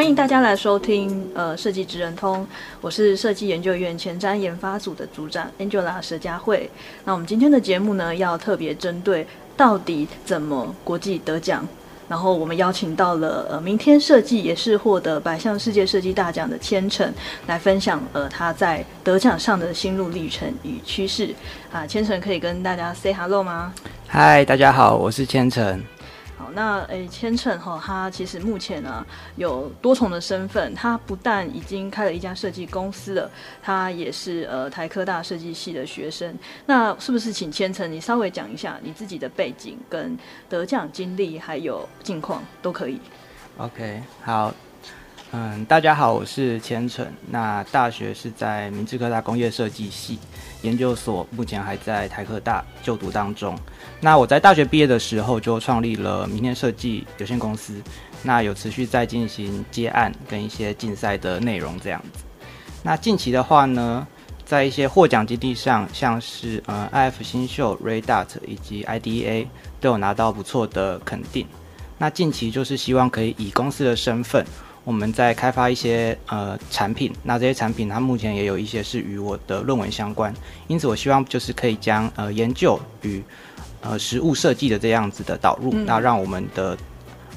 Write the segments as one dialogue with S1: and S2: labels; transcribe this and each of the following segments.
S1: 欢迎大家来收听呃设计职人通，我是设计研究院前瞻研发组的组长 Angela 佘佳慧。那我们今天的节目呢，要特别针对到底怎么国际得奖，然后我们邀请到了呃明天设计也是获得百项世界设计大奖的千成来分享呃他在得奖上的心路历程与趋势啊。千成可以跟大家 say hello 吗？
S2: 嗨，大家好，我是千成。
S1: 好，那诶，千城哈，他其实目前呢、有多重的身份，他不但已经开了一家设计公司了，他也是呃台科大设计系的学生。那是不是请千城你稍微讲一下你自己的背景、跟得奖经历还有近况都可以
S2: ？OK，好，嗯，大家好，我是千成。那大学是在明治科大工业设计系。研究所目前还在台科大就读当中。那我在大学毕业的时候就创立了明天设计有限公司，那有持续在进行接案跟一些竞赛的内容这样子。那近期的话呢，在一些获奖基地上，像是呃 IF 新秀、redart 以及 IDEA 都有拿到不错的肯定。那近期就是希望可以以公司的身份。我们在开发一些呃产品，那这些产品它目前也有一些是与我的论文相关，因此我希望就是可以将呃研究与呃实物设计的这样子的导入，嗯、那让我们的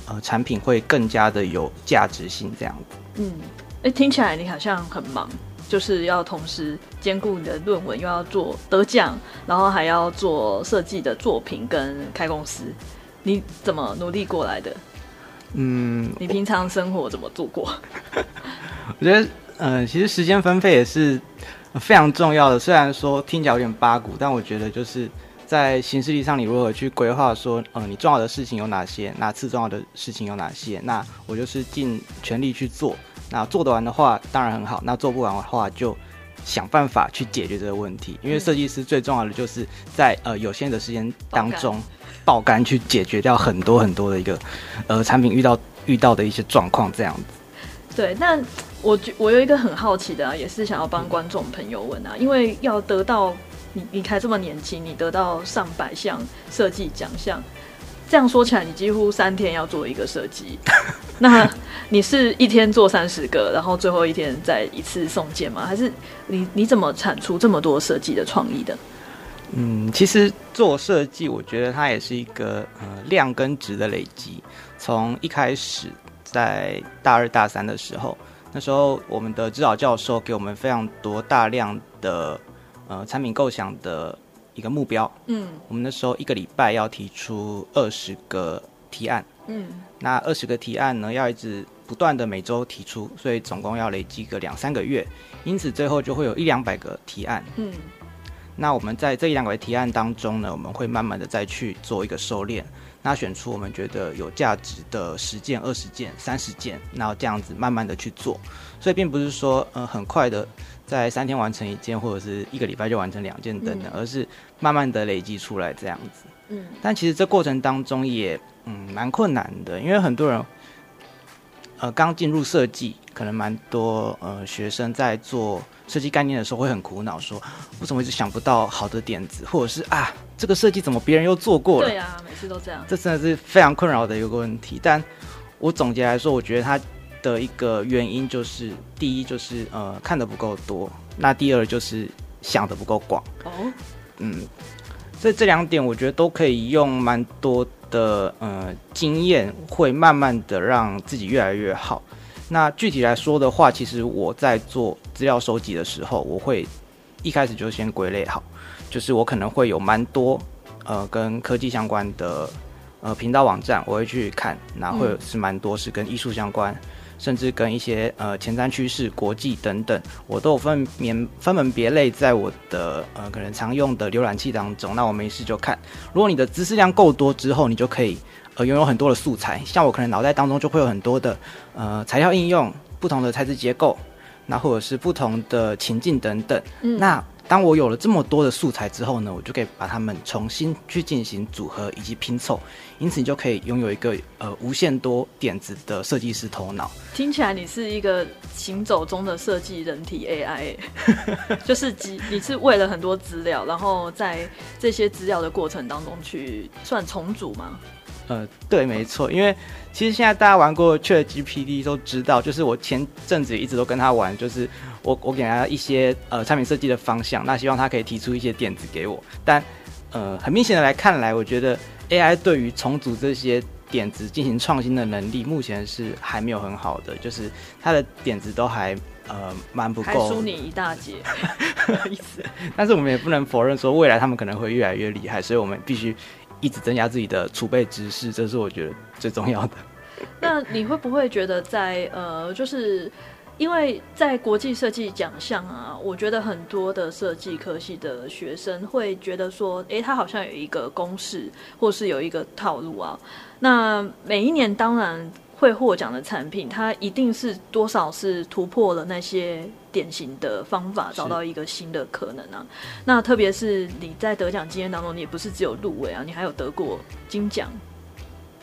S2: 呃产品会更加的有价值性这样子。
S1: 嗯，哎，听起来你好像很忙，就是要同时兼顾你的论文，又要做得奖，然后还要做设计的作品跟开公司，你怎么努力过来的？
S2: 嗯，
S1: 你平常生活怎么度过？
S2: 我觉得，呃，其实时间分配也是非常重要的。虽然说听起来有点八股，但我觉得就是在行事历上，你如何去规划说，呃，你重要的事情有哪些，哪次重要的事情有哪些？那我就是尽全力去做。那做得完的话，当然很好；那做不完的话，就想办法去解决这个问题。因为设计师最重要的就是在呃有限的时间当中。爆肝去解决掉很多很多的一个，呃，产品遇到遇到的一些状况这样子。
S1: 对，那我我有一个很好奇的啊，也是想要帮观众朋友问啊，因为要得到你你还这么年轻，你得到上百项设计奖项，这样说起来，你几乎三天要做一个设计。那你是一天做三十个，然后最后一天再一次送件吗？还是你你怎么产出这么多设计的创意的？
S2: 嗯，其实做设计，我觉得它也是一个呃量跟值的累积。从一开始在大二大三的时候，那时候我们的指导教授给我们非常多大量的呃产品构想的一个目标。嗯，我们那时候一个礼拜要提出二十个提案。嗯，那二十个提案呢，要一直不断的每周提出，所以总共要累积个两三个月，因此最后就会有一两百个提案。嗯。那我们在这一两个提案当中呢，我们会慢慢的再去做一个收敛，那选出我们觉得有价值的十件、二十件、三十件，然后这样子慢慢的去做，所以并不是说呃很快的在三天完成一件，或者是一个礼拜就完成两件等等，而是慢慢的累积出来这样子。嗯，但其实这过程当中也嗯蛮困难的，因为很多人呃刚进入设计，可能蛮多呃学生在做。设计概念的时候会很苦恼，说我怎么一直想不到好的点子，或者是啊这个设计怎么别人又做过了？
S1: 对啊，每次都这样。
S2: 这真的是非常困扰的一个问题。但我总结来说，我觉得它的一个原因就是，第一就是呃看的不够多，那第二就是想的不够广。哦，嗯，所以这两点我觉得都可以用蛮多的呃经验，会慢慢的让自己越来越好。那具体来说的话，其实我在做资料收集的时候，我会一开始就先归类好，就是我可能会有蛮多呃跟科技相关的呃频道网站，我会去看，那会是蛮多是跟艺术相关，甚至跟一些呃前瞻趋势、国际等等，我都有分免分门别类在我的呃可能常用的浏览器当中。那我没事就看。如果你的知识量够多之后，你就可以呃拥有很多的素材。像我可能脑袋当中就会有很多的呃材料应用、不同的材质结构，那或者是不同的情境等等。嗯，那。当我有了这么多的素材之后呢，我就可以把它们重新去进行组合以及拼凑，因此你就可以拥有一个呃无限多点子的设计师头脑。
S1: 听起来你是一个行走中的设计人体 AI，就是集你是为了很多资料，然后在这些资料的过程当中去算重组吗？
S2: 呃，对，没错，因为其实现在大家玩过 ChatGPT 都知道，就是我前阵子一直都跟他玩，就是我我给他一些呃产品设计的方向，那希望他可以提出一些点子给我，但呃很明显的来看来，我觉得 AI 对于重组这些点子进行创新的能力，目前是还没有很好的，就是他的点子都还呃蛮不够，
S1: 还输你一大截，意思。
S2: 但是我们也不能否认说未来他们可能会越来越厉害，所以我们必须。一直增加自己的储备知识，这是我觉得最重要的。
S1: 那你会不会觉得在呃，就是因为在国际设计奖项啊，我觉得很多的设计科系的学生会觉得说，哎，他好像有一个公式，或是有一个套路啊。那每一年当然。会获奖的产品，它一定是多少是突破了那些典型的方法，找到一个新的可能啊。那特别是你在得奖经验当中，你也不是只有入围啊，你还有得过金奖，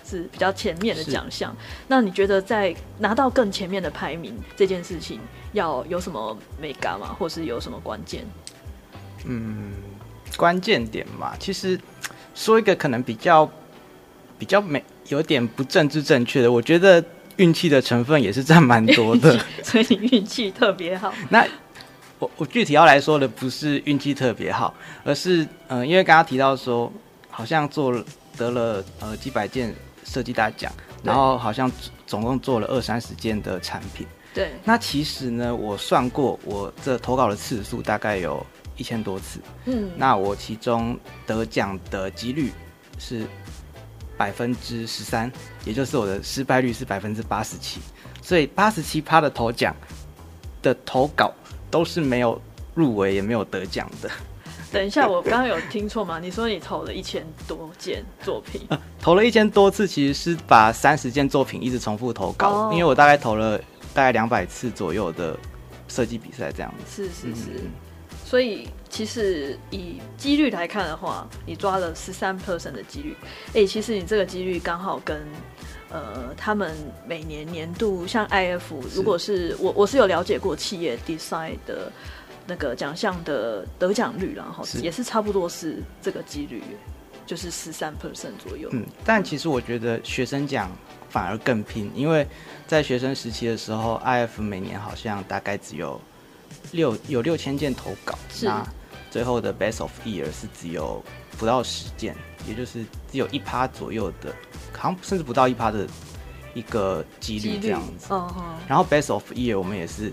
S1: 是比较前面的奖项。那你觉得在拿到更前面的排名这件事情，要有什么美感吗？或是有什么关键？
S2: 嗯，关键点嘛，其实说一个可能比较比较没。有点不政治正确的，我觉得运气的成分也是占蛮多的，
S1: 所以你运气特别好。
S2: 那我我具体要来说的不是运气特别好，而是嗯、呃，因为刚刚提到说，好像做了得了呃几百件设计大奖，然后好像总共做了二三十件的产品。
S1: 对。
S2: 那其实呢，我算过，我这投稿的次数大概有一千多次。嗯。那我其中得奖的几率是。百分之十三，也就是我的失败率是百分之八十七，所以八十七趴的投奖的投稿都是没有入围也没有得奖的。
S1: 等一下，我刚刚有听错吗？你说你投了一千多件作品，
S2: 呃、投了一千多次，其实是把三十件作品一直重复投稿，哦、因为我大概投了大概两百次左右的设计比赛这样子。
S1: 是是是。嗯所以其实以几率来看的话，你抓了十三 percent 的几率，哎、欸，其实你这个几率刚好跟呃他们每年年度像 IF，如果是我我是有了解过企业 design 的那个奖项的得奖率，然后也是差不多是这个几率，就是十三 percent 左右。
S2: 嗯，但其实我觉得学生奖反而更拼，因为在学生时期的时候，IF 每年好像大概只有。六有六千件投稿，是那最后的 Best of Year 是只有不到十件，也就是只有一趴左右的，好像甚至不到一趴的一个几率这样子。哦哦。然后 Best of Year 我们也是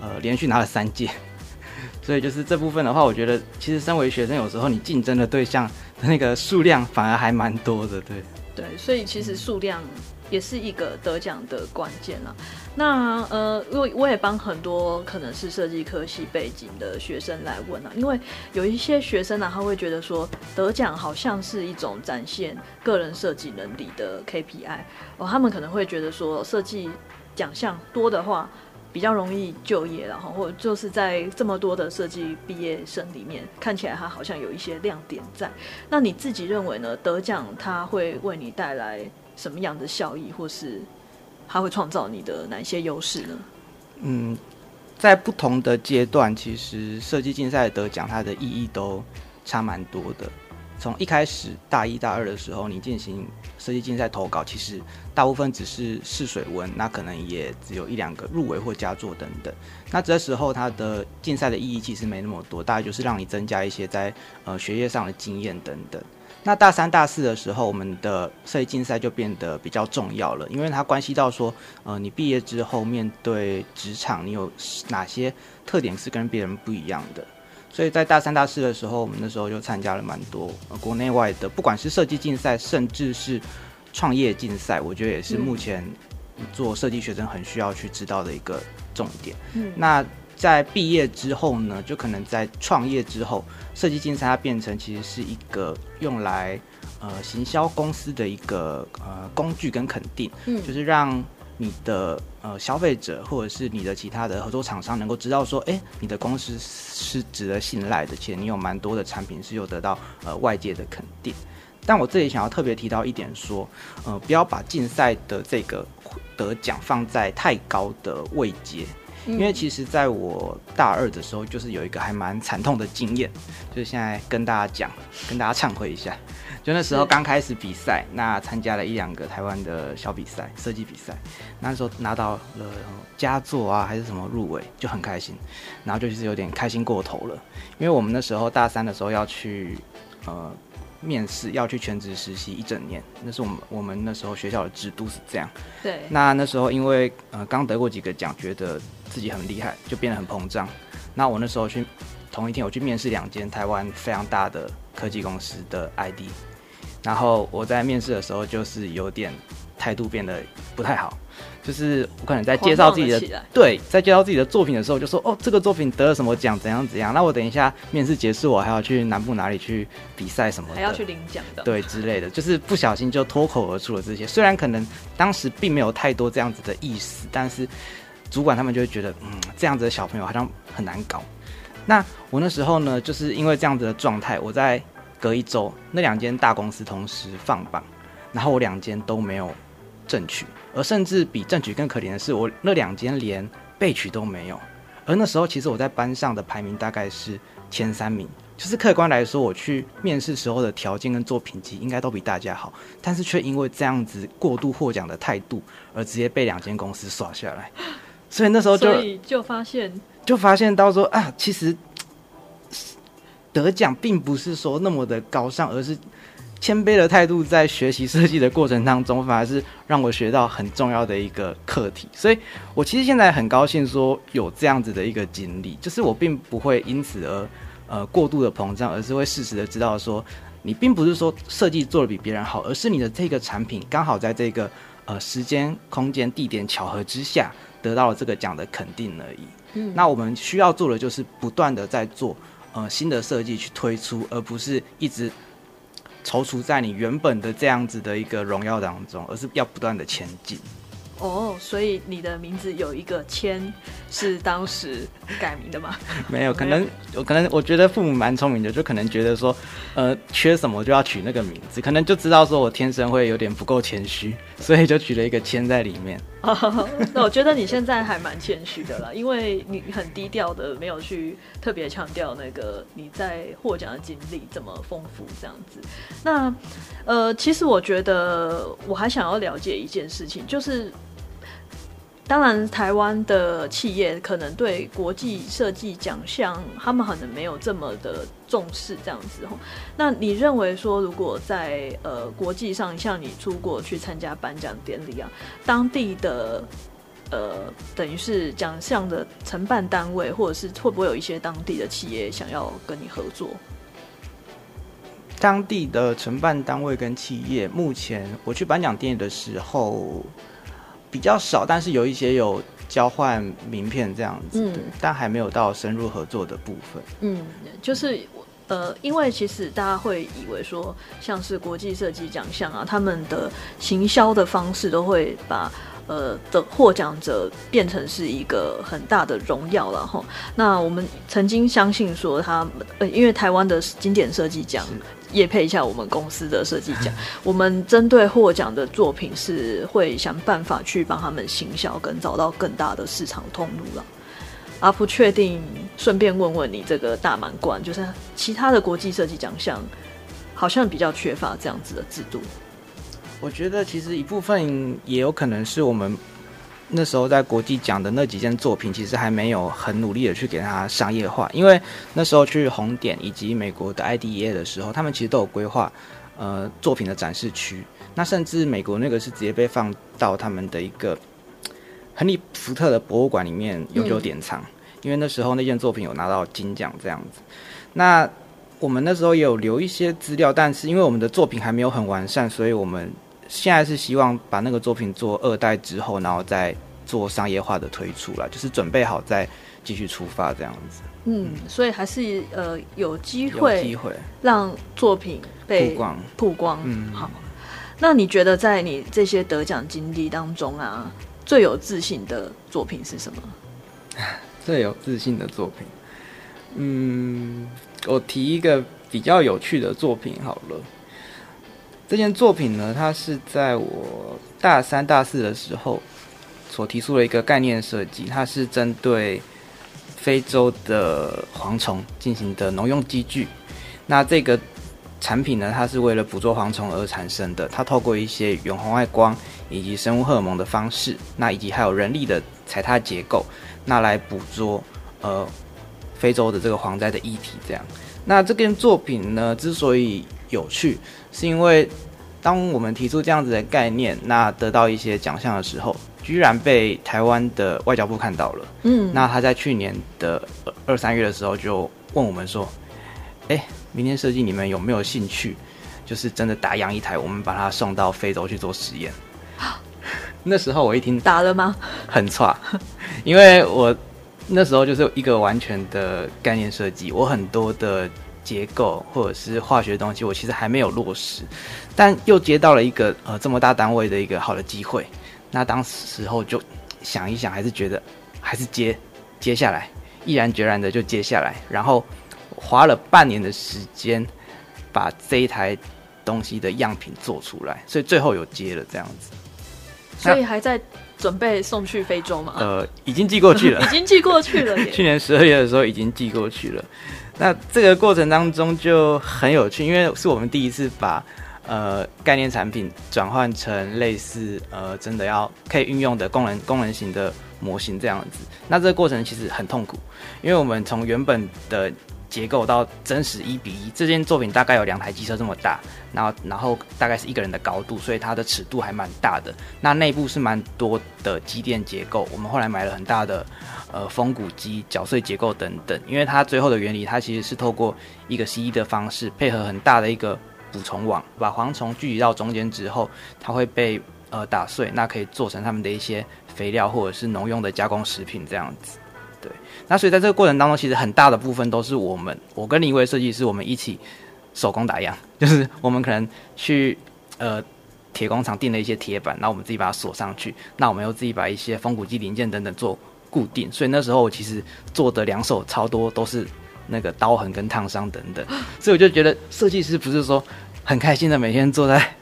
S2: 呃连续拿了三届，所以就是这部分的话，我觉得其实身为学生，有时候你竞争的对象的那个数量反而还蛮多的，对。
S1: 对，所以其实数量。也是一个得奖的关键了。那呃，我我也帮很多可能是设计科系背景的学生来问啊，因为有一些学生呢，他会觉得说得奖好像是一种展现个人设计能力的 KPI 哦，他们可能会觉得说设计奖项多的话比较容易就业，然后或者就是在这么多的设计毕业生里面看起来他好像有一些亮点在。那你自己认为呢？得奖他会为你带来什么样的效益，或是它会创造你的哪些优势呢？
S2: 嗯，在不同的阶段，其实设计竞赛得奖，它的意义都差蛮多的。从一开始大一、大二的时候，你进行设计竞赛投稿，其实大部分只是试水温，那可能也只有一两个入围或佳作等等。那这时候，它的竞赛的意义其实没那么多，大概就是让你增加一些在呃学业上的经验等等。那大三、大四的时候，我们的设计竞赛就变得比较重要了，因为它关系到说，呃，你毕业之后面对职场，你有哪些特点是跟别人不一样的。所以在大三、大四的时候，我们那时候就参加了蛮多，呃，国内外的，不管是设计竞赛，甚至是创业竞赛，我觉得也是目前做设计学生很需要去知道的一个重点。嗯，那在毕业之后呢，就可能在创业之后，设计竞赛它变成其实是一个用来呃行销公司的一个呃工具跟肯定，嗯，就是让你的呃消费者或者是你的其他的合作厂商能够知道说，哎，你的公司是值得信赖的，且你有蛮多的产品是有得到呃外界的肯定。但我这里想要特别提到一点，说，呃，不要把竞赛的这个得奖放在太高的位阶，因为其实在我大二的时候，就是有一个还蛮惨痛的经验，就是现在跟大家讲，跟大家忏悔一下，就那时候刚开始比赛，那参加了一两个台湾的小比赛，设计比赛，那时候拿到了佳作啊，还是什么入围，就很开心，然后就是有点开心过头了，因为我们那时候大三的时候要去，呃。面试要去全职实习一整年，那是我们我们那时候学校的制度是这样。
S1: 对。
S2: 那那时候因为呃刚得过几个奖，觉得自己很厉害，就变得很膨胀。那我那时候去同一天，我去面试两间台湾非常大的科技公司的 ID，然后我在面试的时候就是有点态度变得不太好。就是我可能在介绍自己的，对，在介绍自己的作品的时候，就说哦，这个作品得了什么奖，怎样怎样。那我等一下面试结束，我还要去南部哪里去比赛什么的，
S1: 还要去领奖的，
S2: 对之类的。就是不小心就脱口而出了这些，虽然可能当时并没有太多这样子的意思，但是主管他们就会觉得，嗯，这样子的小朋友好像很难搞。那我那时候呢，就是因为这样子的状态，我在隔一周，那两间大公司同时放榜，然后我两间都没有正取。而甚至比正取更可怜的是，我那两间连备取都没有。而那时候，其实我在班上的排名大概是前三名，就是客观来说，我去面试时候的条件跟作品集应该都比大家好，但是却因为这样子过度获奖的态度，而直接被两间公司刷下来。所以那时候就
S1: 就发现，
S2: 就发现到说啊，其实得奖并不是说那么的高尚，而是。谦卑的态度，在学习设计的过程当中，反而是让我学到很重要的一个课题。所以，我其实现在很高兴说有这样子的一个经历，就是我并不会因此而呃过度的膨胀，而是会适时的知道说，你并不是说设计做的比别人好，而是你的这个产品刚好在这个呃时间、空间、地点巧合之下得到了这个奖的肯定而已。嗯，那我们需要做的就是不断的在做呃新的设计去推出，而不是一直。踌躇在你原本的这样子的一个荣耀当中，而是要不断的前进。
S1: 哦，所以你的名字有一个谦，是当时改名的吗？
S2: 没有，可能我可能我觉得父母蛮聪明的，就可能觉得说，呃，缺什么就要取那个名字，可能就知道说我天生会有点不够谦虚，所以就取了一个谦在里面。
S1: 那我觉得你现在还蛮谦虚的啦，因为你很低调的，没有去特别强调那个你在获奖的经历怎么丰富这样子。那呃，其实我觉得我还想要了解一件事情，就是。当然，台湾的企业可能对国际设计奖项，他们可能没有这么的重视这样子。那你认为说，如果在呃国际上，像你出国去参加颁奖典礼啊，当地的呃等于是奖项的承办单位，或者是会不会有一些当地的企业想要跟你合作？
S2: 当地的承办单位跟企业，目前我去颁奖典礼的时候。比较少，但是有一些有交换名片这样子，嗯，但还没有到深入合作的部分。
S1: 嗯，就是呃，因为其实大家会以为说，像是国际设计奖项啊，他们的行销的方式都会把呃的获奖者变成是一个很大的荣耀了哈。那我们曾经相信说他，他呃，因为台湾的经典设计奖。也配一下我们公司的设计奖，我们针对获奖的作品是会想办法去帮他们行销，跟找到更大的市场通路了。啊，不确定，顺便问问你，这个大满贯就是其他的国际设计奖项，好像比较缺乏这样子的制度。
S2: 我觉得其实一部分也有可能是我们。那时候在国际奖的那几件作品，其实还没有很努力的去给它商业化，因为那时候去红点以及美国的 IDEA 的时候，他们其实都有规划，呃，作品的展示区。那甚至美国那个是直接被放到他们的一个亨利福特的博物馆里面永久典藏，因为那时候那件作品有拿到金奖这样子。那我们那时候也有留一些资料，但是因为我们的作品还没有很完善，所以我们。现在是希望把那个作品做二代之后，然后再做商业化的推出来，就是准备好再继续出发这样子。
S1: 嗯，所以还是呃有机会，
S2: 有机会
S1: 让作品被
S2: 曝光
S1: 曝光。
S2: 嗯，
S1: 好。那你觉得在你这些得奖经历当中啊，最有自信的作品是什么？
S2: 最有自信的作品，嗯，我提一个比较有趣的作品好了。这件作品呢，它是在我大三、大四的时候所提出的一个概念设计，它是针对非洲的蝗虫进行的农用机具。那这个产品呢，它是为了捕捉蝗虫而产生的。它透过一些远红外光以及生物荷尔蒙的方式，那以及还有人力的踩踏结构，那来捕捉呃非洲的这个蝗灾的议题。这样，那这件作品呢，之所以有趣，是因为当我们提出这样子的概念，那得到一些奖项的时候，居然被台湾的外交部看到了。嗯，那他在去年的二三月的时候就问我们说：“哎，明天设计你们有没有兴趣？就是真的打样一台，我们把它送到非洲去做实验。” 那时候我一听
S1: 打了吗？
S2: 很差，因为我那时候就是一个完全的概念设计，我很多的。结构或者是化学东西，我其实还没有落实，但又接到了一个呃这么大单位的一个好的机会，那当时候就想一想，还是觉得还是接接下来，毅然决然的就接下来，然后花了半年的时间把这一台东西的样品做出来，所以最后有接了这样子，
S1: 所以还在准备送去非洲吗？
S2: 呃，已经寄过去了，
S1: 已经寄过去了，
S2: 去年十二月的时候已经寄过去了。那这个过程当中就很有趣，因为是我们第一次把呃概念产品转换成类似呃真的要可以运用的功能功能型的模型这样子。那这个过程其实很痛苦，因为我们从原本的结构到真实一比一，这件作品大概有两台机车这么大，然后然后大概是一个人的高度，所以它的尺度还蛮大的。那内部是蛮多的机电结构，我们后来买了很大的呃风鼓机、绞碎结构等等。因为它最后的原理，它其实是透过一个吸的方式，配合很大的一个捕虫网，把蝗虫聚集到中间之后，它会被呃打碎，那可以做成他们的一些肥料或者是农用的加工食品这样子。对，那所以在这个过程当中，其实很大的部分都是我们，我跟另一位设计师，我们一起手工打样，就是我们可能去呃铁工厂订了一些铁板，那我们自己把它锁上去，那我们又自己把一些风鼓机零件等等做固定，所以那时候我其实做的两手超多都是那个刀痕跟烫伤等等，所以我就觉得设计师不是说很开心的每天坐在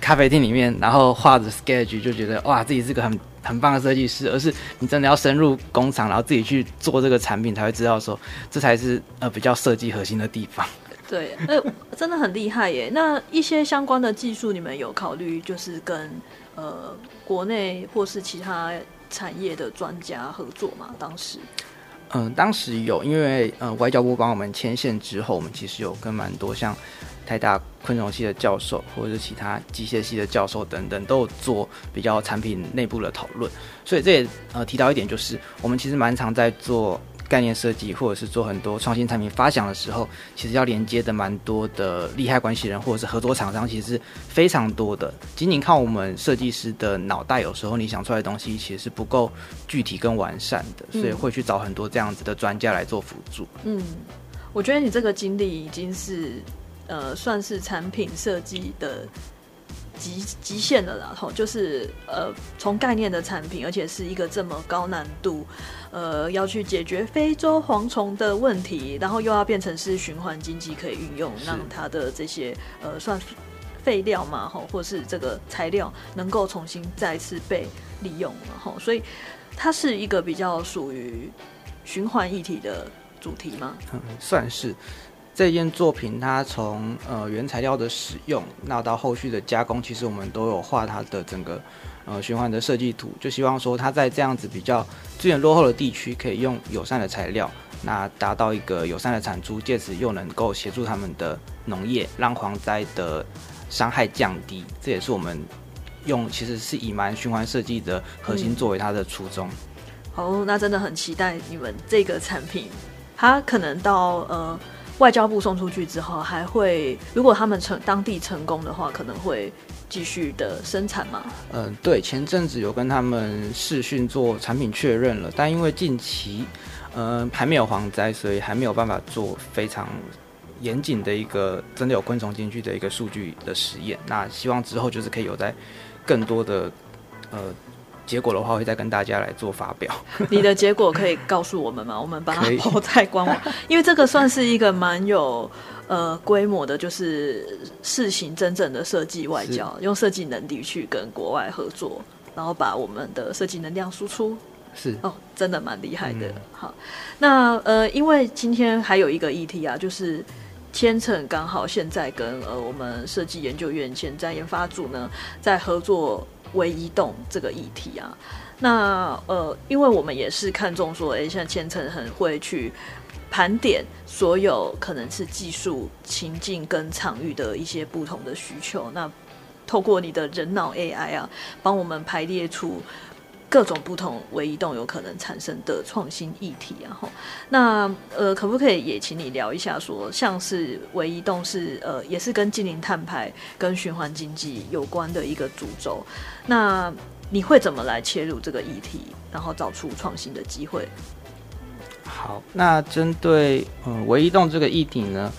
S2: 咖啡厅里面，然后画着 sketch 就觉得哇自己是个很。很棒的设计师，而是你真的要深入工厂，然后自己去做这个产品，才会知道说这才是呃比较设计核心的地方。
S1: 对，呃，真的很厉害耶。那一些相关的技术，你们有考虑就是跟呃国内或是其他产业的专家合作吗？当时？
S2: 嗯、呃，当时有，因为呃外交部帮我们牵线之后，我们其实有跟蛮多像。台大昆虫系的教授，或者是其他机械系的教授等等，都有做比较产品内部的讨论。所以这也呃提到一点，就是我们其实蛮常在做概念设计，或者是做很多创新产品发想的时候，其实要连接的蛮多的利害关系人，或者是合作厂商，其实是非常多的。仅仅靠我们设计师的脑袋，有时候你想出来的东西其实是不够具体跟完善的，所以会去找很多这样子的专家来做辅助。
S1: 嗯，我觉得你这个经历已经是。呃，算是产品设计的极极限了啦，吼，就是呃，从概念的产品，而且是一个这么高难度，呃，要去解决非洲蝗虫的问题，然后又要变成是循环经济可以运用，让它的这些呃算废料嘛，吼，或是这个材料能够重新再次被利用，吼，所以它是一个比较属于循环一体的主题吗？
S2: 嗯，算是。这件作品，它从呃原材料的使用，那到后续的加工，其实我们都有画它的整个呃循环的设计图，就希望说它在这样子比较资源落后的地区，可以用友善的材料，那达到一个友善的产出，借此又能够协助他们的农业，让蝗灾的伤害降低。这也是我们用其实是以蛮循环设计的核心作为它的初衷。
S1: 嗯。好，那真的很期待你们这个产品，它可能到呃。外交部送出去之后，还会如果他们成当地成功的话，可能会继续的生产吗？
S2: 嗯、对，前阵子有跟他们视讯做产品确认了，但因为近期呃还没有蝗灾，所以还没有办法做非常严谨的一个真的有昆虫进去的一个数据的实验。那希望之后就是可以有在更多的呃。结果的话会再跟大家来做发表。
S1: 你的结果可以告诉我们吗？我们把它抛在官网，因为这个算是一个蛮有呃规模的，就是试行真正的设计外交，用设计能力去跟国外合作，然后把我们的设计能量输出。
S2: 是
S1: 哦，真的蛮厉害的。嗯、好，那呃，因为今天还有一个议题啊，就是千成刚好现在跟呃我们设计研究院前瞻研发组呢在合作。微移动这个议题啊，那呃，因为我们也是看中说，哎，像千层很会去盘点所有可能是技术情境跟场域的一些不同的需求，那透过你的人脑 AI 啊，帮我们排列出。各种不同微移动有可能产生的创新议题，然后那呃，可不可以也请你聊一下说，像是微移动是呃，也是跟净零碳排、跟循环经济有关的一个主轴，那你会怎么来切入这个议题，然后找出创新的机会？
S2: 好，那针对嗯微移动这个议题呢，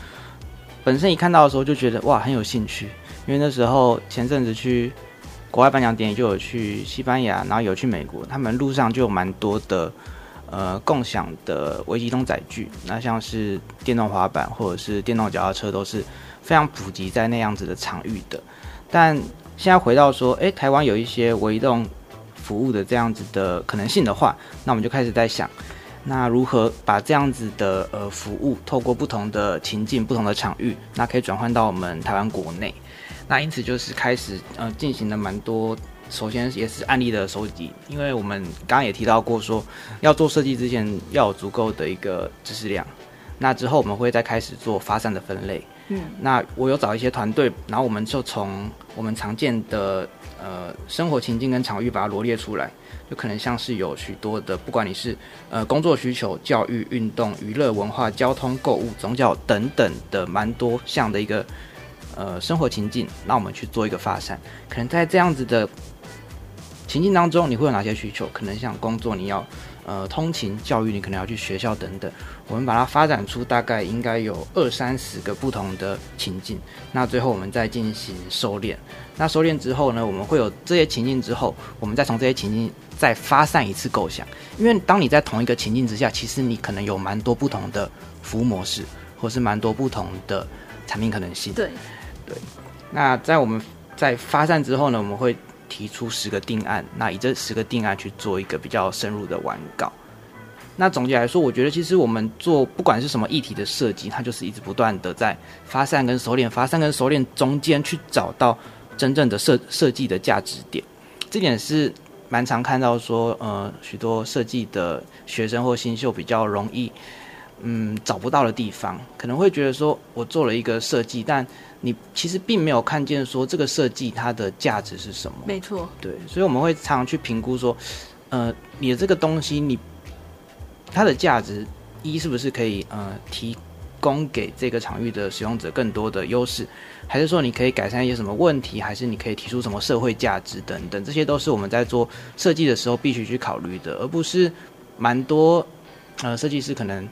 S2: 本身一看到的时候就觉得哇很有兴趣，因为那时候前阵子去。国外颁奖典礼就有去西班牙，然后有去美国，他们路上就有蛮多的呃共享的微移动载具，那像是电动滑板或者是电动脚踏车都是非常普及在那样子的场域的。但现在回到说，诶，台湾有一些微移动服务的这样子的可能性的话，那我们就开始在想，那如何把这样子的呃服务透过不同的情境、不同的场域，那可以转换到我们台湾国内。那因此就是开始呃进行了蛮多，首先也是案例的收集，因为我们刚刚也提到过说，要做设计之前要有足够的一个知识量，那之后我们会再开始做发散的分类。嗯，那我有找一些团队，然后我们就从我们常见的呃生活情境跟场域把它罗列出来，就可能像是有许多的，不管你是呃工作需求、教育、运动、娱乐、文化、交通、购物、宗教等等的蛮多项的一个。呃，生活情境，那我们去做一个发散。可能在这样子的情境当中，你会有哪些需求？可能像工作，你要呃通勤、教育，你可能要去学校等等。我们把它发展出大概应该有二三十个不同的情境。那最后我们再进行收敛。那收敛之后呢，我们会有这些情境之后，我们再从这些情境再发散一次构想。因为当你在同一个情境之下，其实你可能有蛮多不同的服务模式，或是蛮多不同的产品可能性。
S1: 对。
S2: 对，那在我们在发散之后呢，我们会提出十个定案，那以这十个定案去做一个比较深入的完稿。那总结来说，我觉得其实我们做不管是什么议题的设计，它就是一直不断的在发散跟熟练、发散跟熟练中间去找到真正的设设计的价值点。这点是蛮常看到说，呃，许多设计的学生或新秀比较容易，嗯，找不到的地方，可能会觉得说我做了一个设计，但你其实并没有看见说这个设计它的价值是什么？
S1: 没错，
S2: 对，所以我们会常常去评估说，呃，你的这个东西你它的价值一是不是可以呃提供给这个场域的使用者更多的优势，还是说你可以改善一些什么问题，还是你可以提出什么社会价值等等，这些都是我们在做设计的时候必须去考虑的，而不是蛮多呃设计师可能。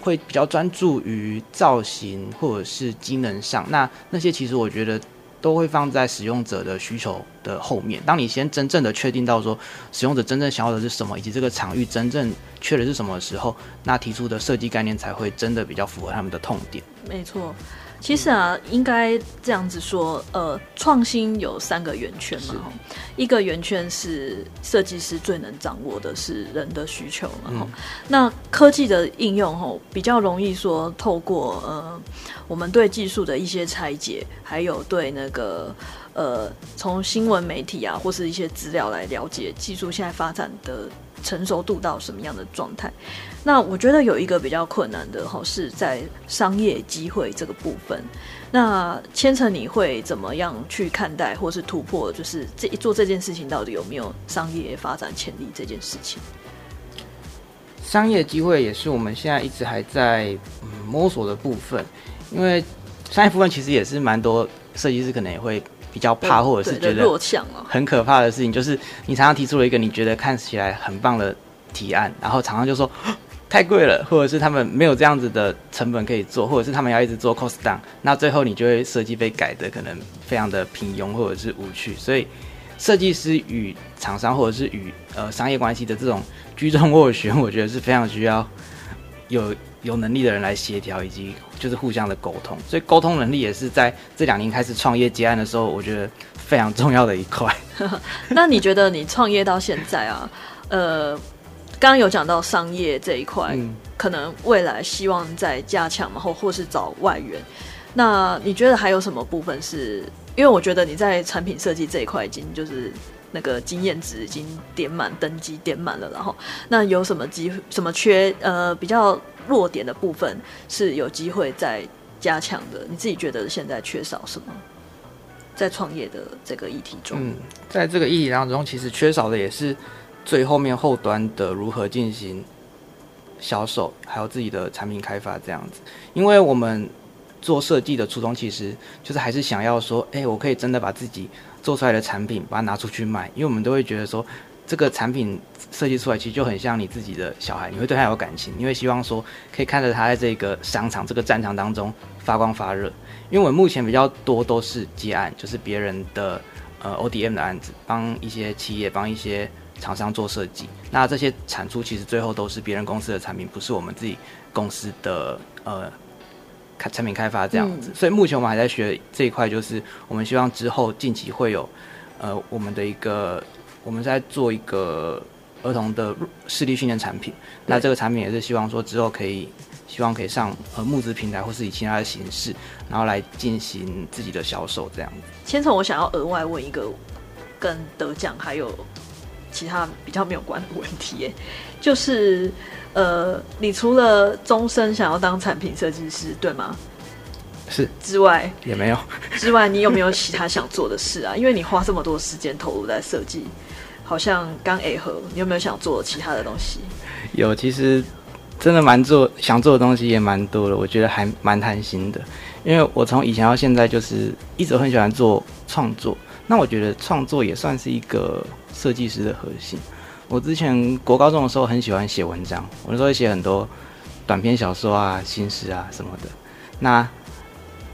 S2: 会比较专注于造型或者是机能上，那那些其实我觉得都会放在使用者的需求的后面。当你先真正的确定到说使用者真正想要的是什么，以及这个场域真正缺的是什么的时候，那提出的设计概念才会真的比较符合他们的痛点。
S1: 没错。其实啊，应该这样子说，呃，创新有三个圆圈嘛，一个圆圈是设计师最能掌握的是人的需求嘛，嗯、那科技的应用吼比较容易说透过呃我们对技术的一些拆解，还有对那个呃从新闻媒体啊或是一些资料来了解技术现在发展的。成熟度到什么样的状态？那我觉得有一个比较困难的哈，是在商业机会这个部分。那千层你会怎么样去看待，或是突破？就是这一做这件事情到底有没有商业发展潜力这件事情？
S2: 商业机会也是我们现在一直还在摸索的部分，因为商业部分其实也是蛮多设计师可能也会比较怕，或者是觉得很可怕的事情，就是你常常提出了一个你觉得看起来很棒的提案，然后常常就说 太贵了，或者是他们没有这样子的成本可以做，或者是他们要一直做 cost down，那最后你就会设计被改的可能非常的平庸或者是无趣，所以设计师与厂商或者是与呃商业关系的这种居中斡旋，我觉得是非常需要有有能力的人来协调，以及就是互相的沟通，所以沟通能力也是在这两年开始创业接案的时候，我觉得非常重要的一块。
S1: 那你觉得你创业到现在啊，呃？刚刚有讲到商业这一块，嗯，可能未来希望再加强然后或是找外援。那你觉得还有什么部分是？因为我觉得你在产品设计这一块已经就是那个经验值已经点满，登机点满了。然后，那有什么机什么缺？呃，比较弱点的部分是有机会再加强的。你自己觉得现在缺少什么？在创业的这个议题中，
S2: 嗯，在这个议题当中，其实缺少的也是。最后面后端的如何进行销售，还有自己的产品开发这样子，因为我们做设计的初衷其实就是还是想要说，哎，我可以真的把自己做出来的产品把它拿出去卖，因为我们都会觉得说，这个产品设计出来其实就很像你自己的小孩，你会对他有感情，你会希望说可以看着他在这个商场这个战场当中发光发热。因为我目前比较多都是接案，就是别人的呃 ODM 的案子，帮一些企业，帮一些。厂商做设计，那这些产出其实最后都是别人公司的产品，不是我们自己公司的呃开产品开发这样子。嗯。所以目前我们还在学这一块，就是我们希望之后近期会有呃我们的一个我们在做一个儿童的视力训练产品。那这个产品也是希望说之后可以希望可以上呃募资平台，或是以其他的形式，然后来进行自己的销售这样子。
S1: 千从，我想要额外问一个跟得奖还有。其他比较没有关的问题，就是，呃，你除了终身想要当产品设计师，对吗？
S2: 是。
S1: 之外
S2: 也没有。
S1: 之外，你有没有其他想做的事啊？因为你花这么多时间投入在设计，好像刚 A 和，你有没有想做其他的东西？
S2: 有，其实真的蛮做想做的东西也蛮多的，我觉得还蛮贪心的，因为我从以前到现在就是一直很喜欢做创作，那我觉得创作也算是一个。设计师的核心。我之前国高中的时候很喜欢写文章，我那时候会写很多短篇小说啊、新诗啊什么的。那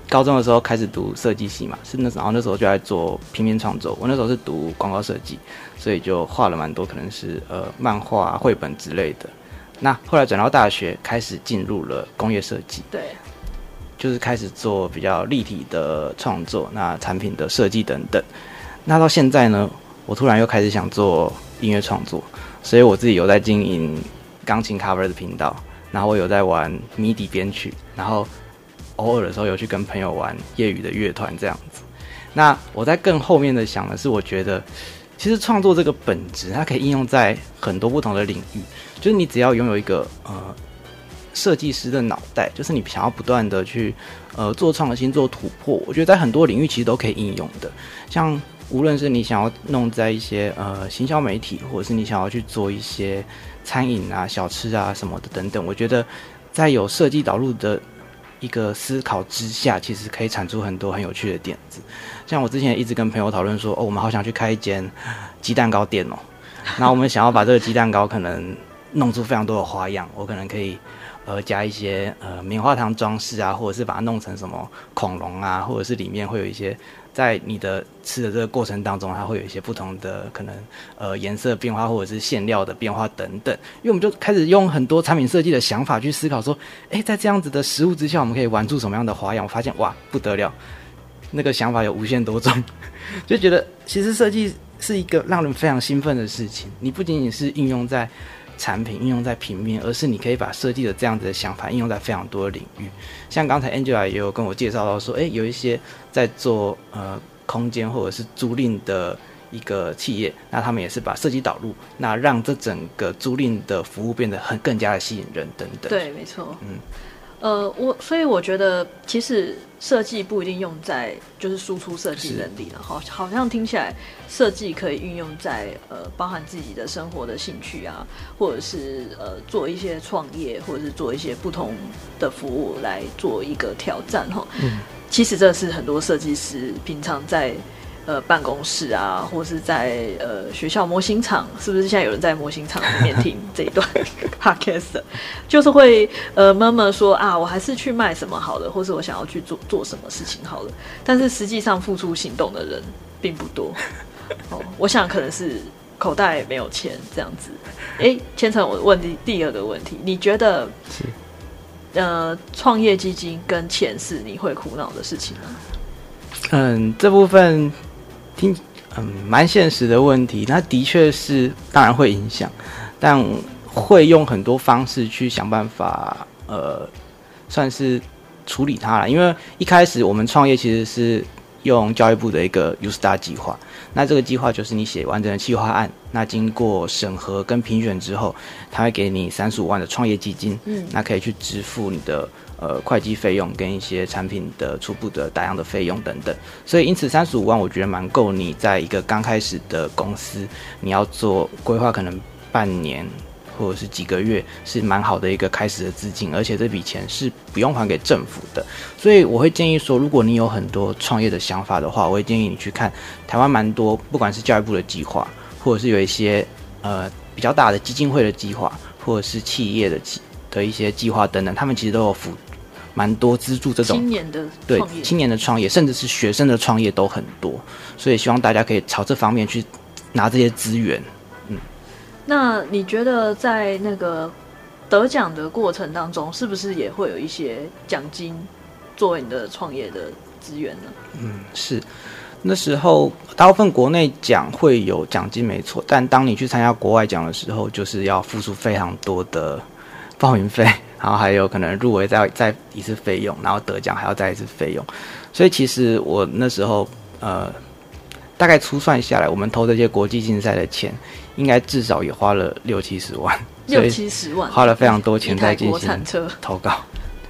S2: 高中的时候开始读设计系嘛，是那然后那时候就在做平面创作。我那时候是读广告设计，所以就画了蛮多，可能是呃漫画、绘本之类的。那后来转到大学，开始进入了工业设计，
S1: 对，
S2: 就是开始做比较立体的创作，那产品的设计等等。那到现在呢？我突然又开始想做音乐创作，所以我自己有在经营钢琴 cover 的频道，然后我有在玩 MIDI 编曲，然后偶尔的时候有去跟朋友玩业余的乐团这样子。那我在更后面的想的是，我觉得其实创作这个本质，它可以应用在很多不同的领域，就是你只要拥有一个呃设计师的脑袋，就是你想要不断的去呃做创新、做突破，我觉得在很多领域其实都可以应用的，像。无论是你想要弄在一些呃行销媒体，或者是你想要去做一些餐饮啊、小吃啊什么的等等，我觉得在有设计导入的一个思考之下，其实可以产出很多很有趣的点子。像我之前一直跟朋友讨论说，哦，我们好想去开一间鸡蛋糕店哦，那我们想要把这个鸡蛋糕可能弄出非常多的花样，我可能可以呃加一些呃棉花糖装饰啊，或者是把它弄成什么恐龙啊，或者是里面会有一些。在你的吃的这个过程当中，它会有一些不同的可能，呃，颜色变化或者是馅料的变化等等。因为我们就开始用很多产品设计的想法去思考，说，诶，在这样子的食物之下，我们可以玩出什么样的花样？我发现，哇，不得了，那个想法有无限多种，就觉得其实设计是一个让人非常兴奋的事情。你不仅仅是应用在。产品应用在平面，而是你可以把设计的这样子的想法应用在非常多的领域。像刚才 Angela 也有跟我介绍到说，诶，有一些在做呃空间或者是租赁的一个企业，那他们也是把设计导入，那让这整个租赁的服务变得很更加的吸引人等等。
S1: 对，没错。
S2: 嗯，
S1: 呃，我所以我觉得其实设计不一定用在就是输出设计能力了，好，好像听起来设计可以运用在呃包含自己的生活的兴趣啊，或者是呃做一些创业，或者是做一些不同的服务来做一个挑战哈。嗯，其实这是很多设计师平常在。呃，办公室啊，或是在呃学校模型厂，是不是现在有人在模型厂里面 听这一段 podcast？就是会呃闷闷说啊，我还是去卖什么好了，或是我想要去做做什么事情好了。但是实际上付出行动的人并不多。哦，我想可能是口袋没有钱这样子。哎、欸，千成，我问第第二个问题，你觉得是呃创业基金跟钱是你会苦恼的事情吗？
S2: 嗯，这部分。听，嗯，蛮现实的问题，那的确是，当然会影响，但会用很多方式去想办法，呃，算是处理它了。因为一开始我们创业其实是用教育部的一个 U Star 计划，那这个计划就是你写完整的企划案，那经过审核跟评选之后，他会给你三十五万的创业基金，嗯，那可以去支付你的。呃，会计费用跟一些产品的初步的打样的费用等等，所以因此三十五万，我觉得蛮够你在一个刚开始的公司，你要做规划，可能半年或者是几个月，是蛮好的一个开始的资金，而且这笔钱是不用还给政府的。所以我会建议说，如果你有很多创业的想法的话，我会建议你去看台湾蛮多，不管是教育部的计划，或者是有一些呃比较大的基金会的计划，或者是企业的计的一些计划等等，他们其实都有辅。蛮多资助这种
S1: 青年的
S2: 对青年的创业，甚至是学生的创业都很多，所以希望大家可以朝这方面去拿这些资源。嗯，
S1: 那你觉得在那个得奖的过程当中，是不是也会有一些奖金作为你的创业的资源呢？
S2: 嗯，是。那时候大部分国内奖会有奖金，没错，但当你去参加国外奖的时候，就是要付出非常多的报名费。然后还有可能入围再再一次费用，然后得奖还要再一次费用，所以其实我那时候呃，大概粗算下来，我们投这些国际竞赛的钱，应该至少也花了六七十万，
S1: 六七十万，
S2: 花了非常多钱在进行投稿。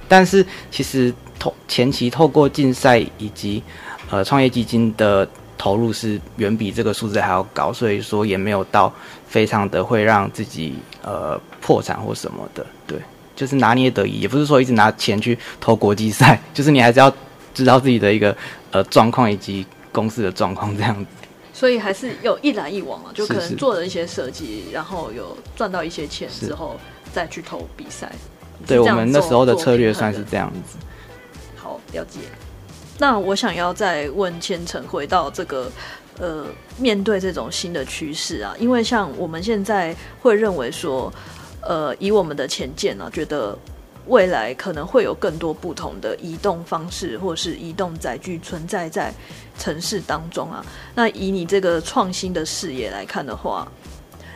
S2: 但是其实透前期透过竞赛以及呃创业基金的投入是远比这个数字还要高，所以说也没有到非常的会让自己呃破产或什么的，对。就是拿捏得宜，也不是说一直拿钱去投国际赛，就是你还是要知道自己的一个呃状况以及公司的状况这样子。
S1: 所以还是有一来一往嘛，就可能做了一些设计，然后有赚到一些钱之后再去投比赛。
S2: 对，我们那时候的策略算是这样子。
S1: 好，了解。那我想要再问千成，回到这个呃，面对这种新的趋势啊，因为像我们现在会认为说。呃，以我们的浅见呢，觉得未来可能会有更多不同的移动方式，或是移动载具存在在城市当中啊。那以你这个创新的视野来看的话，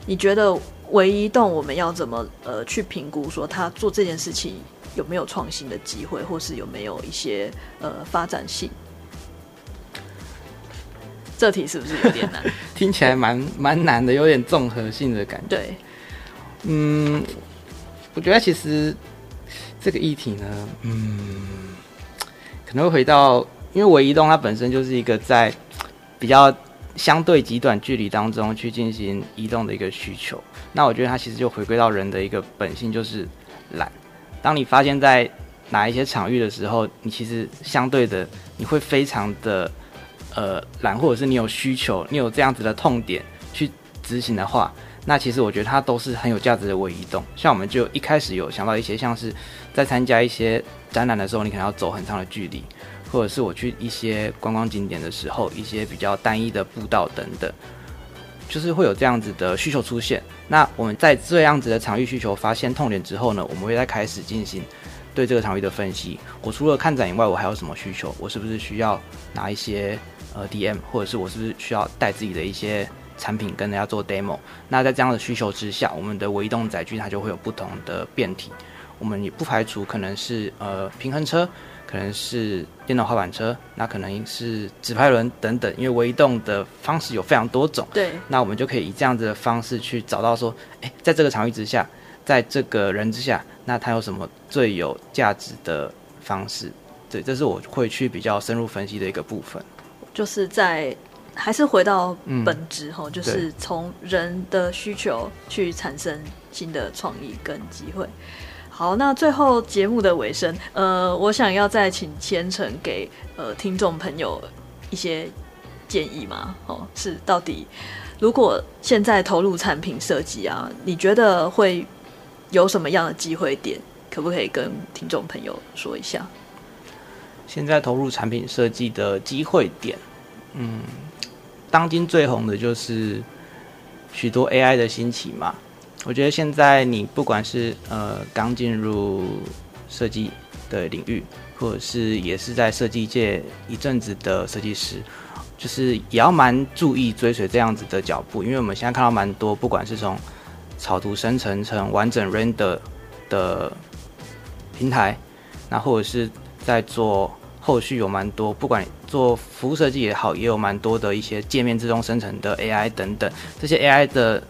S1: 你觉得唯一动我们要怎么呃去评估，说他做这件事情有没有创新的机会，或是有没有一些呃发展性？这题是不是有点难？
S2: 听起来蛮蛮难的，有点综合性的感觉。
S1: 对。
S2: 嗯，我觉得其实这个议题呢，嗯，可能会回到，因为微移动它本身就是一个在比较相对极短距离当中去进行移动的一个需求。那我觉得它其实就回归到人的一个本性，就是懒。当你发现在哪一些场域的时候，你其实相对的你会非常的呃懒，或者是你有需求，你有这样子的痛点去执行的话。那其实我觉得它都是很有价值的微移动，像我们就一开始有想到一些，像是在参加一些展览的时候，你可能要走很长的距离，或者是我去一些观光景点的时候，一些比较单一的步道等等，就是会有这样子的需求出现。那我们在这样子的场域需求发现痛点之后呢，我们会再开始进行对这个场域的分析。我除了看展以外，我还有什么需求？我是不是需要拿一些呃 DM，或者是我是不是需要带自己的一些产品跟人家做 demo，那在这样的需求之下，我们的微移动载具它就会有不同的变体。我们也不排除可能是呃平衡车，可能是电动滑板车，那可能是直排轮等等。因为微移动的方式有非常多种，
S1: 对，
S2: 那我们就可以以这样子的方式去找到说，诶，在这个场域之下，在这个人之下，那他有什么最有价值的方式？对，这是我会去比较深入分析的一个部分。
S1: 就是在还是回到本质哈、嗯，就是从人的需求去产生新的创意跟机会。好，那最后节目的尾声，呃，我想要再请千诚给呃听众朋友一些建议嘛？哦，是到底如果现在投入产品设计啊，你觉得会有什么样的机会点？可不可以跟听众朋友说一下？
S2: 现在投入产品设计的机会点，嗯，当今最红的就是许多 AI 的兴起嘛。我觉得现在你不管是呃刚进入设计的领域，或者是也是在设计界一阵子的设计师，就是也要蛮注意追随这样子的脚步，因为我们现在看到蛮多，不管是从草图生成成完整 render 的平台，那或者是在做。后续有蛮多，不管做服务设计也好，也有蛮多的一些界面自动生成的 AI 等等，这些 AI 的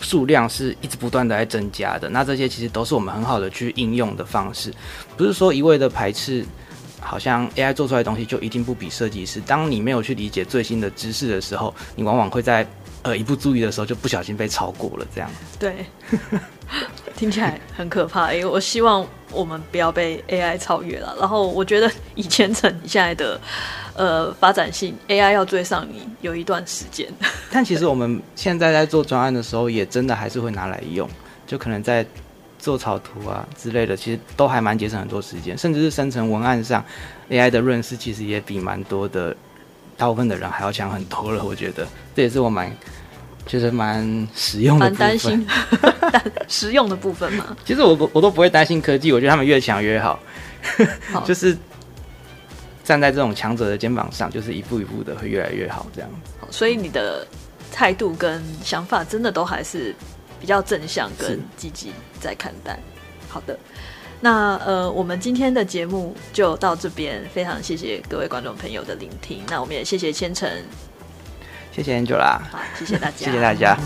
S2: 数量是一直不断的在增加的。那这些其实都是我们很好的去应用的方式，不是说一味的排斥，好像 AI 做出来的东西就一定不比设计师。当你没有去理解最新的知识的时候，你往往会在呃一不注意的时候就不小心被超过了。这样
S1: 对。听起来很可怕，因为我希望我们不要被 AI 超越了。然后我觉得以千成你现在的呃发展性，AI 要追上你有一段时间。
S2: 但其实我们现在在做专案的时候，也真的还是会拿来用，就可能在做草图啊之类的，其实都还蛮节省很多时间，甚至是生成文案上 AI 的润饰，其实也比蛮多的大部分的人还要强很多了。我觉得这也是我蛮。就是蛮实用的，蛮担心
S1: 但 实用的部分嘛。
S2: 其实我我都不会担心科技，我觉得他们越强越好。好 就是站在这种强者的肩膀上，就是一步一步的会越来越好这样。
S1: 所以你的态度跟想法真的都还是比较正向跟积极在看待。好的，那呃，我们今天的节目就到这边，非常谢谢各位观众朋友的聆听。那我们也谢谢千成。
S2: 谢谢 angela 谢谢大家。